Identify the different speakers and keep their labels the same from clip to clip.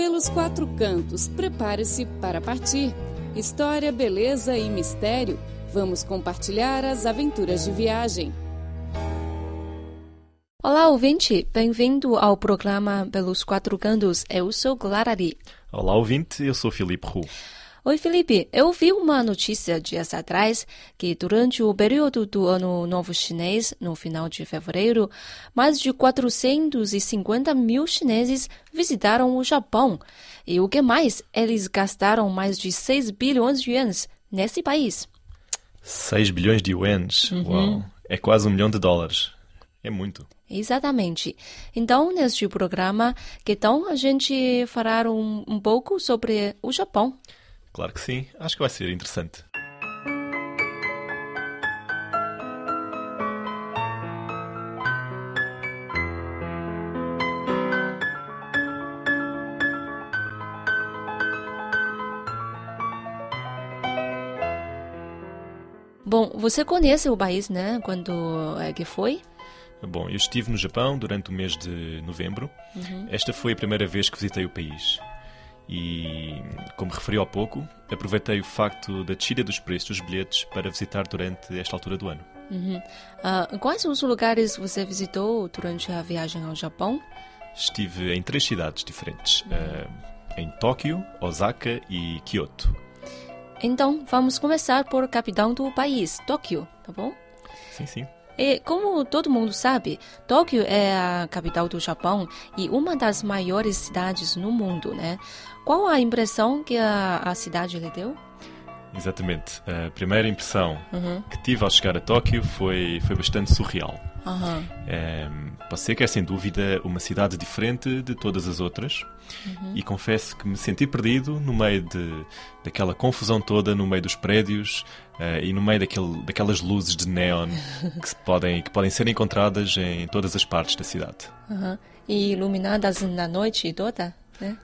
Speaker 1: Pelos quatro cantos, prepare-se para partir. História, beleza e mistério. Vamos compartilhar as aventuras de viagem.
Speaker 2: Olá, ouvinte! Bem-vindo ao programa Pelos Quatro Cantos. Eu sou Clara Lee.
Speaker 3: Olá, ouvinte. Eu sou Filipe Hu.
Speaker 2: Oi, Felipe. Eu vi uma notícia dias atrás que durante o período do Ano Novo Chinês, no final de fevereiro, mais de 450 mil chineses visitaram o Japão. E o que mais? Eles gastaram mais de 6 bilhões de ienes nesse país.
Speaker 3: 6 bilhões de ienes? Uhum. Uau! É quase um milhão de dólares. É muito.
Speaker 2: Exatamente. Então, neste programa, que tal a gente falar um, um pouco sobre o Japão?
Speaker 3: Claro que sim, acho que vai ser interessante.
Speaker 2: Bom, você conhece o país, né? Quando é que foi?
Speaker 3: Bom, eu estive no Japão durante o mês de novembro. Uhum. Esta foi a primeira vez que visitei o país. E, como referi há pouco, aproveitei o facto da descida dos preços dos bilhetes para visitar durante esta altura do ano.
Speaker 2: Uhum. Uh, quais os lugares você visitou durante a viagem ao Japão?
Speaker 3: Estive em três cidades diferentes: uhum. uh, em Tóquio, Osaka e Kyoto.
Speaker 2: Então, vamos começar por capital do país, Tóquio, tá bom?
Speaker 3: Sim, sim.
Speaker 2: E como todo mundo sabe, Tóquio é a capital do Japão e uma das maiores cidades no mundo, né? Qual a impressão que a, a cidade lhe deu?
Speaker 3: Exatamente. A primeira impressão uhum. que tive ao chegar a Tóquio foi, foi bastante surreal. Uhum. Dizer que é sem dúvida uma cidade diferente de todas as outras uhum. e confesso que me senti perdido no meio de, daquela confusão toda, no meio dos prédios uh, e no meio daquele, daquelas luzes de neon que, podem, que podem ser encontradas em todas as partes da cidade.
Speaker 2: Uhum. E iluminadas na noite toda, né?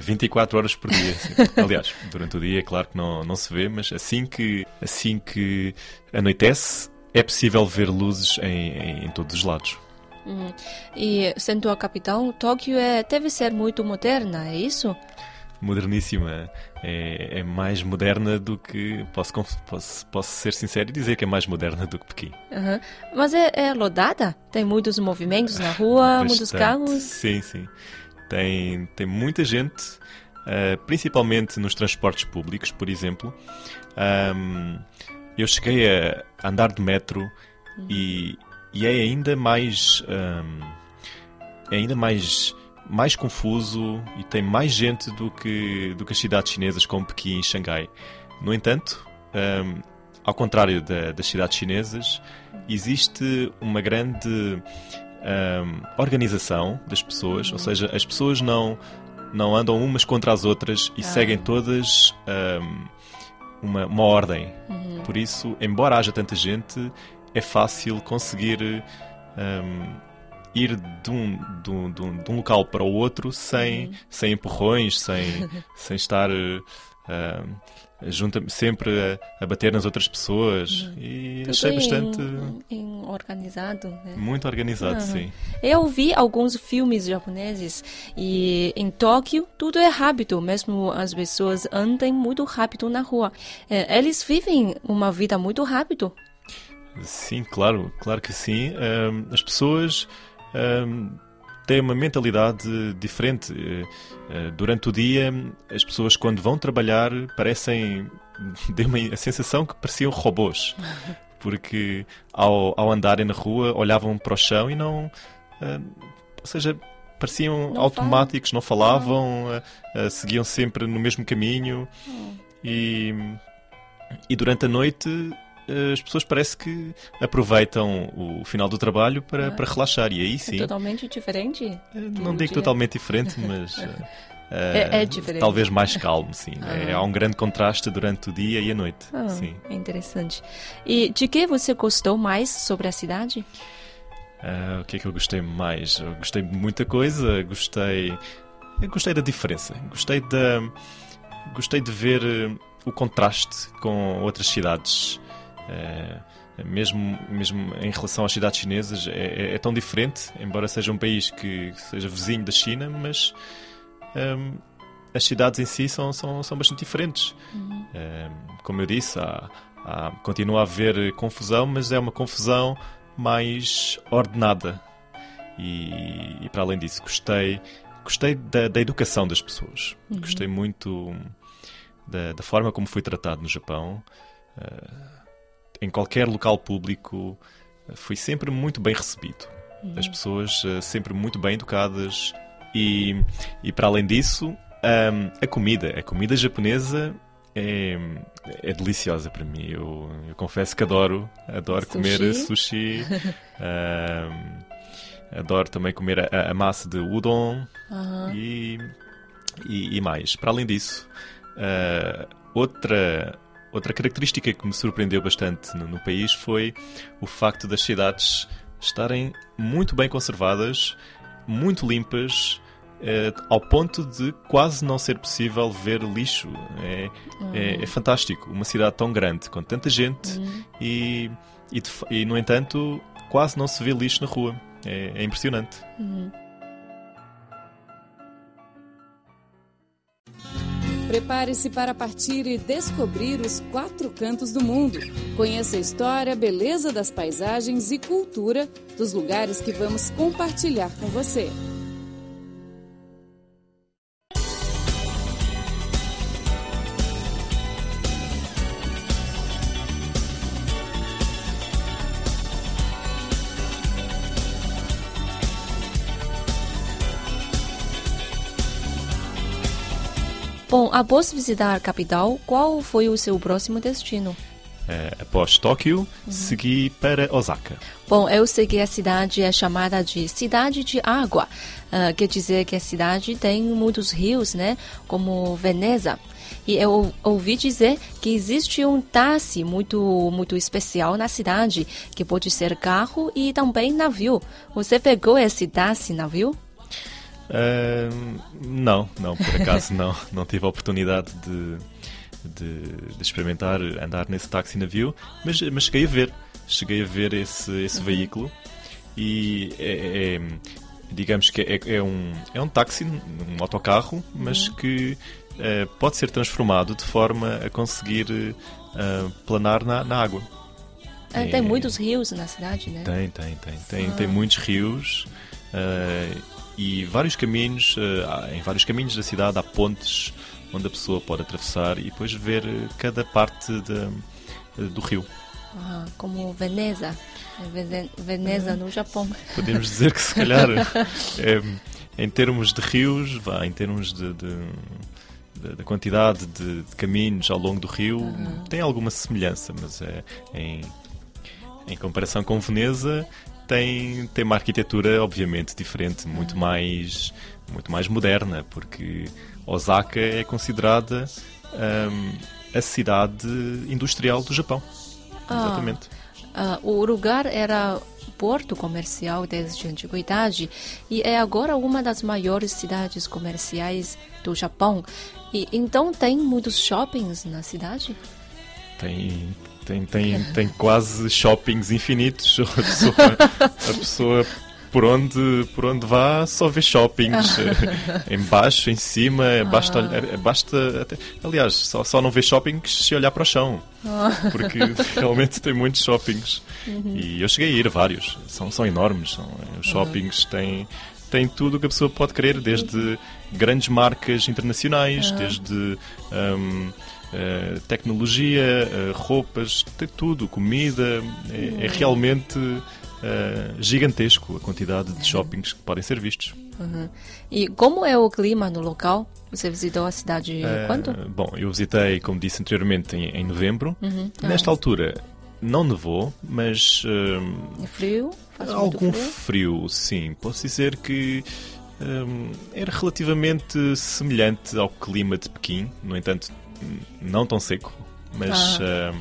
Speaker 3: 24 é, horas por dia. Aliás, durante o dia, é claro que não, não se vê, mas assim que, assim que anoitece, é possível ver luzes em, em, em todos os lados.
Speaker 2: Uhum. E sendo a capital, Tóquio é, deve ser muito moderna, é isso?
Speaker 3: Moderníssima. É, é mais moderna do que. Posso, posso, posso ser sincero e dizer que é mais moderna do que Pequim.
Speaker 2: Uhum. Mas é, é lodada? Tem muitos movimentos na rua, Bastante. muitos carros?
Speaker 3: Sim, sim. Tem, tem muita gente, uh, principalmente nos transportes públicos, por exemplo. Um, eu cheguei a andar de metro uhum. e, e é ainda mais. Um, é ainda mais mais confuso e tem mais gente do que, do que as cidades chinesas como Pequim e Xangai. No entanto, um, ao contrário da, das cidades chinesas, existe uma grande um, organização das pessoas, ou seja, as pessoas não, não andam umas contra as outras e ah. seguem todas uma, uma ordem. Uhum. Por isso, embora haja tanta gente, é fácil conseguir um, ir de um, de, um, de, um, de um, local para o outro sem, uhum. sem empurrões, sem, sem estar. Uh, junta sempre a, a, bater nas outras pessoas uhum. e
Speaker 2: Tudo
Speaker 3: achei bastante
Speaker 2: em, em organizado né?
Speaker 3: muito organizado uhum. sim
Speaker 2: eu vi alguns filmes japoneses e em Tóquio tudo é rápido mesmo as pessoas andam muito rápido na rua é, eles vivem uma vida muito rápido
Speaker 3: sim claro claro que sim as pessoas têm uma mentalidade diferente. Eh, eh, durante o dia, as pessoas, quando vão trabalhar, parecem. deu-me a sensação que pareciam robôs. Porque ao, ao andarem na rua, olhavam para o chão e não. Eh, ou seja, pareciam não automáticos, não falavam, seguiam sempre no mesmo caminho. Hum. E, e durante a noite as pessoas parece que aproveitam o final do trabalho para, ah, para relaxar. E aí é sim.
Speaker 2: É totalmente diferente?
Speaker 3: Não digo dia. totalmente diferente, mas. Uh,
Speaker 2: é, é, diferente.
Speaker 3: Talvez mais calmo, sim. Ah. É, há um grande contraste durante o dia e a noite.
Speaker 2: Ah,
Speaker 3: sim.
Speaker 2: É interessante. E de que você gostou mais sobre a cidade?
Speaker 3: Uh, o que é que eu gostei mais? Eu gostei de muita coisa. Gostei. Eu gostei da diferença. Gostei da. Gostei de ver o contraste com outras cidades é, mesmo, mesmo em relação às cidades chinesas, é, é, é, tão diferente, embora seja um país que seja vizinho da China, mas um, as cidades em si são, são, são bastante diferentes. Uhum. como eu disse, há, há, continua a haver confusão, mas é uma confusão mais ordenada. E, e para além disso, gostei, gostei da, da educação das pessoas. Uhum. Gostei muito da, da, forma como fui tratado no Japão. Uh, em qualquer local público, uh, fui sempre muito bem recebido. Uhum. As pessoas uh, sempre muito bem educadas. E, e para além disso, um, a comida. A comida japonesa é, é deliciosa para mim. Eu, eu confesso que adoro, adoro sushi. comer sushi. um, adoro também comer a, a massa de udon uhum. e, e, e, mais. Para além disso, uh, outra, outra característica que me surpreendeu bastante no, no país foi o facto das cidades estarem muito bem conservadas, muito limpas é, ao ponto de quase não ser possível ver lixo. É, é, é fantástico. Uma cidade tão grande, com tanta gente uhum. e, e, e, no entanto, quase não se vê lixo na rua. É, é impressionante. Uhum.
Speaker 1: Prepare-se para partir e descobrir os quatro cantos do mundo. Conheça a história, beleza das paisagens e cultura dos lugares que vamos compartilhar com você.
Speaker 2: Bom, após visitar a capital, qual foi o seu próximo destino?
Speaker 3: É, após Tóquio, uhum. segui para Osaka.
Speaker 2: Bom, eu sei que a cidade é chamada de Cidade de Água. Uh, quer dizer que a cidade tem muitos rios, né? Como Veneza. E eu ouvi dizer que existe um táxi muito, muito especial na cidade, que pode ser carro e também navio. Você pegou esse táxi navio?
Speaker 3: Uh, não, não, por acaso não. Não tive a oportunidade de, de, de, experimentar andar nesse táxi navio, mas, mas cheguei a ver. Cheguei a ver esse, esse uhum. veículo e é, é, digamos que é, é, um, é um táxi, um autocarro, mas uhum. que uh, pode ser transformado de forma a conseguir uh, planar na, na água.
Speaker 2: Ah, tem muitos rios na cidade, né?
Speaker 3: Tem, tem, tem. Tem, ah. tem muitos rios. Uh, e vários caminhos, eh, em vários caminhos da cidade há pontes onde a pessoa pode atravessar e depois ver eh, cada parte de, eh, do rio.
Speaker 2: Ah, como Veneza, Veneza no Japão.
Speaker 3: Podemos dizer que se calhar é, em termos de rios, vá, em termos de, de da quantidade de, de, caminhos ao longo do rio uhum. tem alguma semelhança, mas é, em, em comparação com Veneza tem, tem uma arquitetura obviamente diferente, muito mais, muito mais moderna, porque Osaka é considerada um, a cidade industrial do Japão. Ah, Exatamente.
Speaker 2: Uh, o lugar era porto comercial desde a antiguidade e é agora uma das maiores cidades comerciais do Japão. E então tem muitos shoppings na cidade?
Speaker 3: Tem, tem, tem, tem quase shoppings infinitos. A pessoa, a pessoa por onde, por onde vá só vê shoppings. em baixo, em cima, ah. basta, basta até, aliás, só, só não vê shoppings se olhar para o chão. Ah. Porque realmente tem muitos shoppings. Uhum. E eu cheguei a ir a vários. São, são enormes. São, os shoppings têm, têm tudo o que a pessoa pode querer, desde grandes marcas internacionais, uhum. desde. Um, Uh, tecnologia, uh, roupas, tem tudo, comida. É, é realmente uh, gigantesco a quantidade de shoppings que podem ser vistos.
Speaker 2: Uhum. E como é o clima no local? Você visitou a cidade quando?
Speaker 3: Bom, eu visitei, como disse anteriormente, em, em novembro. Uhum. Nesta altura não nevou, mas.
Speaker 2: é frio?
Speaker 3: Faz algum frio? frio? sim. Posso dizer que. Era relativamente semelhante ao clima de Pequim, no entanto, não tão seco, mas, ah. uh,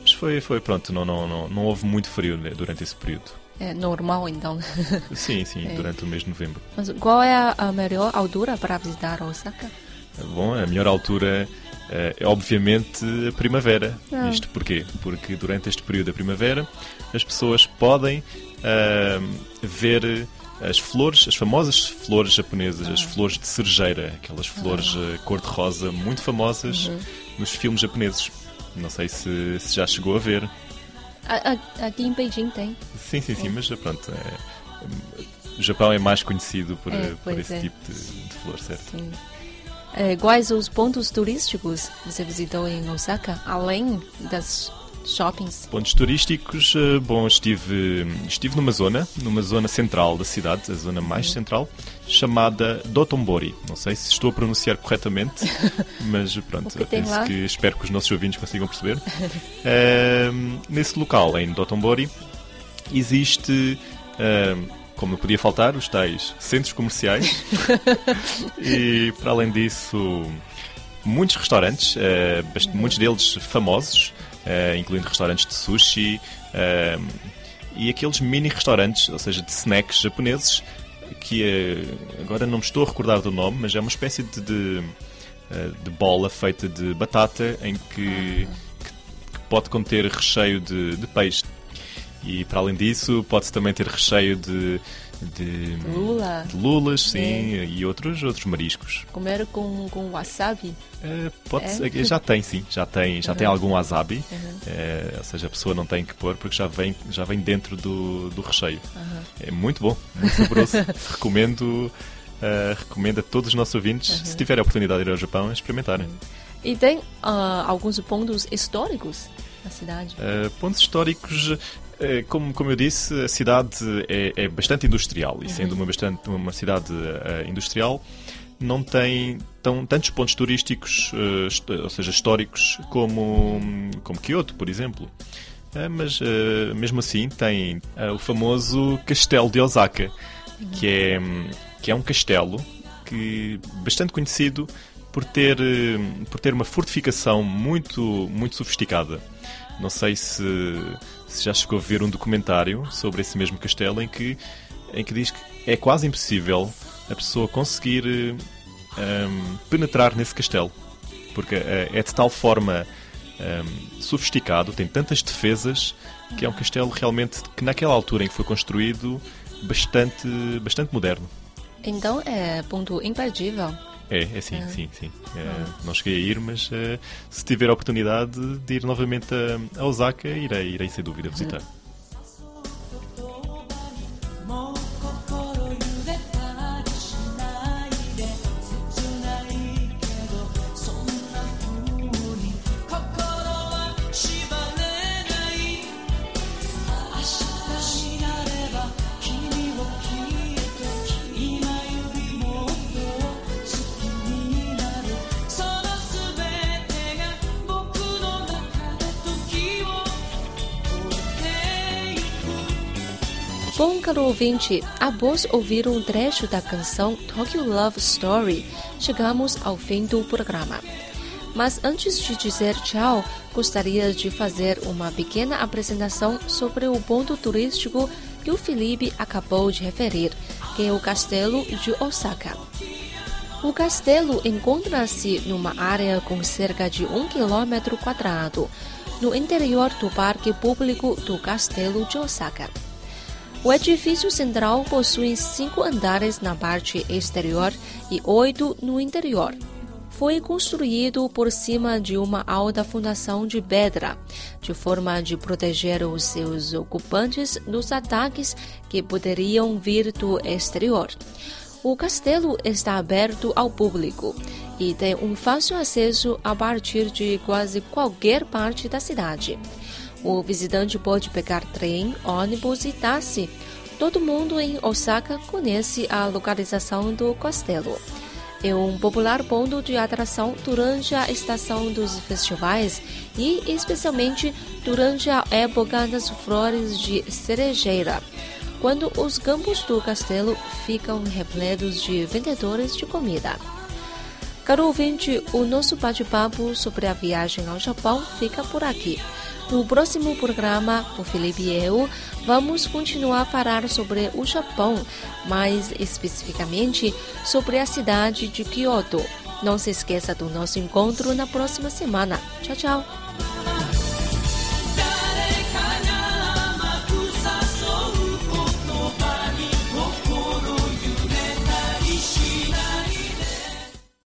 Speaker 3: mas foi, foi pronto, não, não, não, não houve muito frio né, durante esse período.
Speaker 2: É normal então?
Speaker 3: Sim, sim, é. durante o mês de novembro.
Speaker 2: Mas qual é a, melhor altura para visitar Osaka?
Speaker 3: Bom, a melhor altura eh, é obviamente a primavera. Ah. Isto porquê? Porque durante este período da primavera as pessoas podem uh, ver as flores, as famosas flores japonesas, as flores de cerejeira, aquelas flores uh, cor-de-rosa muito famosas uhum. nos filmes japoneses. Não sei se, se já chegou a ver.
Speaker 2: Aqui em Beijing tem.
Speaker 3: Sim, sim, sim, mas pronto. É, o Japão é mais conhecido por, é, por esse é. tipo de, de flor, certo? Sim.
Speaker 2: É, quais os pontos turísticos você visitou em Osaka, além das shoppings?
Speaker 3: Pontos turísticos, eh, bom, estive, estive numa zona, numa zona central da cidade, a zona mais uhum. central, chamada Dotonbori. Não sei se estou a pronunciar corretamente, mas pronto, que penso que espero que os nossos ouvintes consigam perceber. uh, nesse local, em Dotonbori, existe. Uh, como não podia faltar, os tais centros comerciais. e, para além disso, muitos restaurantes, uh, muitos deles famosos, uh, incluindo restaurantes de sushi uh, e aqueles mini restaurantes, ou seja, de snacks japoneses, que agora não me estou a recordar do nome, mas é uma espécie de, de, de bola feita de batata em que, que, que pode conter recheio de, de peixe. E para além disso, pode-se também ter recheio de, de,
Speaker 2: Lula.
Speaker 3: de lulas, sim, é. e outros, outros mariscos.
Speaker 2: Comer com, com wasabi?
Speaker 3: É, pode? Ser, já tem, sim, já tem, já uhum. tem algum wasabi, uhum. é, ou seja, a pessoa não tem que pôr porque já vem, já vem dentro do, do recheio. Uhum. É muito bom, muito saboroso. recomendo, uh, recomendo a todos os nossos ouvintes, se tiverem a oportunidade de ir ao Japão, experimentarem.
Speaker 2: E tem uh, alguns pontos históricos na cidade?
Speaker 3: Uh, pontos históricos, eh, como, como eu disse, a cidade é, é bastante industrial e, sendo uma, bastante, uma cidade uh, industrial, não tem tão, tantos pontos turísticos, uh, ou seja, históricos, como, como Kyoto, por exemplo. Uh, mas mesmo assim tem o famoso Castelo de Osaka, que é, que é um castelo que bastante conhecido por ter, por ter uma fortificação muito, muito sofisticada. Não sei se se já chegou a ver um documentário sobre esse mesmo castelo em que, em que diz que é quase impossível a pessoa conseguir um, ehm, penetrar nesse castelo. Porque é, é de tal forma um, sofisticado, tem tantas defesas, que é um castelo realmente que naquela altura em que foi construído, bastante, bastante moderno.
Speaker 2: Então é ponto imperdível
Speaker 3: é, é sim, é. sim, sim. É, não cheguei a ir, mas uh, se tiver a oportunidade de ir novamente a, a Osaka, irei, irei sem dúvida visitar.
Speaker 2: Bom, caro ouvinte, após ouvir um trecho da canção Tokyo Love Story, chegamos ao fim do programa. Mas antes de dizer tchau, gostaria de fazer uma pequena apresentação sobre o ponto turístico que o Felipe acabou de referir, que é o Castelo de Osaka. O castelo encontra-se numa área com cerca de um quilômetro quadrado, no interior do Parque Público do Castelo de Osaka. O edifício central possui cinco andares na parte exterior e oito no interior. Foi construído por cima de uma alta fundação de pedra, de forma de proteger os seus ocupantes dos ataques que poderiam vir do exterior. O castelo está aberto ao público e tem um fácil acesso a partir de quase qualquer parte da cidade. O visitante pode pegar trem, ônibus e táxi. Todo mundo em Osaka conhece a localização do castelo. É um popular ponto de atração durante a estação dos festivais e, especialmente, durante a época das flores de cerejeira, quando os campos do castelo ficam repletos de vendedores de comida. Caro ouvinte, o nosso bate-papo sobre a viagem ao Japão fica por aqui. No próximo programa, o Felipe e eu vamos continuar a falar sobre o Japão, mais especificamente sobre a cidade de Kyoto. Não se esqueça do nosso encontro na próxima semana. Tchau, tchau!